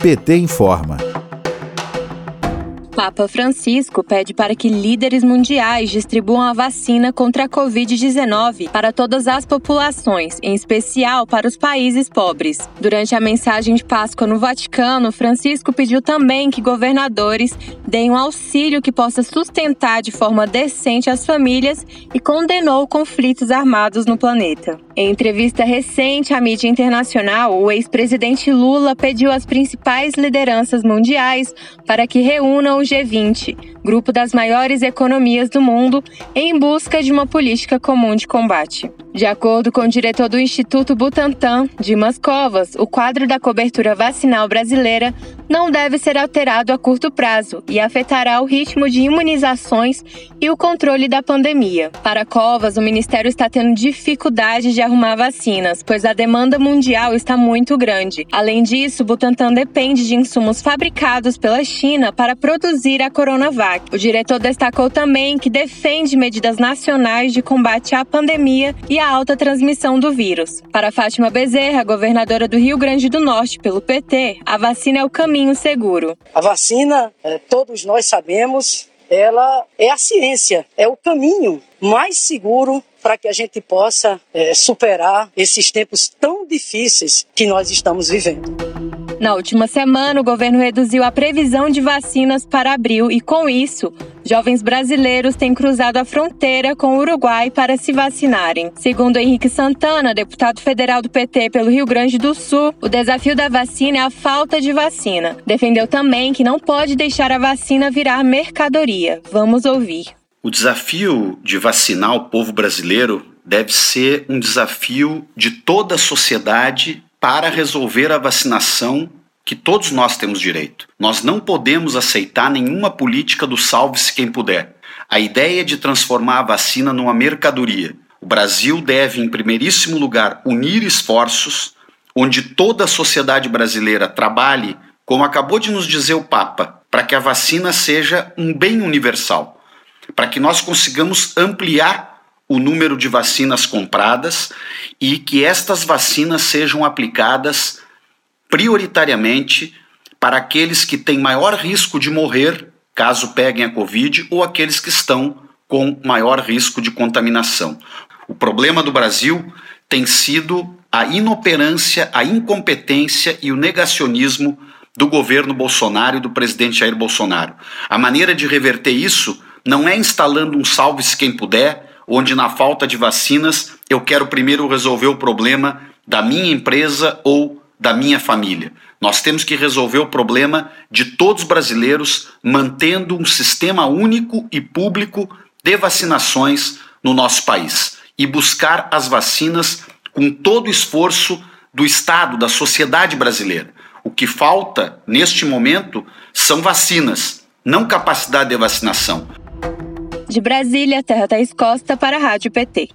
PT informa. Papa Francisco pede para que líderes mundiais distribuam a vacina contra a Covid-19 para todas as populações, em especial para os países pobres. Durante a mensagem de Páscoa no Vaticano, Francisco pediu também que governadores deem um auxílio que possa sustentar de forma decente as famílias e condenou conflitos armados no planeta. Em entrevista recente à mídia internacional, o ex-presidente Lula pediu às principais lideranças mundiais para que reúnam os G20, grupo das maiores economias do mundo, em busca de uma política comum de combate. De acordo com o diretor do Instituto Butantan, Dimas Covas, o quadro da cobertura vacinal brasileira não deve ser alterado a curto prazo e afetará o ritmo de imunizações e o controle da pandemia. Para Covas, o Ministério está tendo dificuldade de arrumar vacinas, pois a demanda mundial está muito grande. Além disso, Butantan depende de insumos fabricados pela China para produzir a Coronavac. O diretor destacou também que defende medidas nacionais de combate à pandemia e à alta transmissão do vírus. Para Fátima Bezerra, governadora do Rio Grande do Norte pelo PT, a vacina é o caminho seguro. A vacina, é, todos nós sabemos, ela é a ciência, é o caminho mais seguro para que a gente possa é, superar esses tempos tão difíceis que nós estamos vivendo. Na última semana, o governo reduziu a previsão de vacinas para abril e, com isso, Jovens brasileiros têm cruzado a fronteira com o Uruguai para se vacinarem. Segundo Henrique Santana, deputado federal do PT pelo Rio Grande do Sul, o desafio da vacina é a falta de vacina. Defendeu também que não pode deixar a vacina virar mercadoria. Vamos ouvir. O desafio de vacinar o povo brasileiro deve ser um desafio de toda a sociedade para resolver a vacinação que todos nós temos direito. Nós não podemos aceitar nenhuma política do salve-se quem puder. A ideia é de transformar a vacina numa mercadoria. O Brasil deve, em primeiríssimo lugar, unir esforços onde toda a sociedade brasileira trabalhe, como acabou de nos dizer o Papa, para que a vacina seja um bem universal, para que nós consigamos ampliar o número de vacinas compradas e que estas vacinas sejam aplicadas prioritariamente para aqueles que têm maior risco de morrer caso peguem a Covid ou aqueles que estão com maior risco de contaminação. O problema do Brasil tem sido a inoperância, a incompetência e o negacionismo do governo Bolsonaro e do presidente Jair Bolsonaro. A maneira de reverter isso não é instalando um salve-se quem puder, onde na falta de vacinas eu quero primeiro resolver o problema da minha empresa ou da minha família. Nós temos que resolver o problema de todos os brasileiros, mantendo um sistema único e público de vacinações no nosso país e buscar as vacinas com todo o esforço do Estado, da sociedade brasileira. O que falta neste momento são vacinas, não capacidade de vacinação. De Brasília, Terra Thaís Costa para a Rádio PT.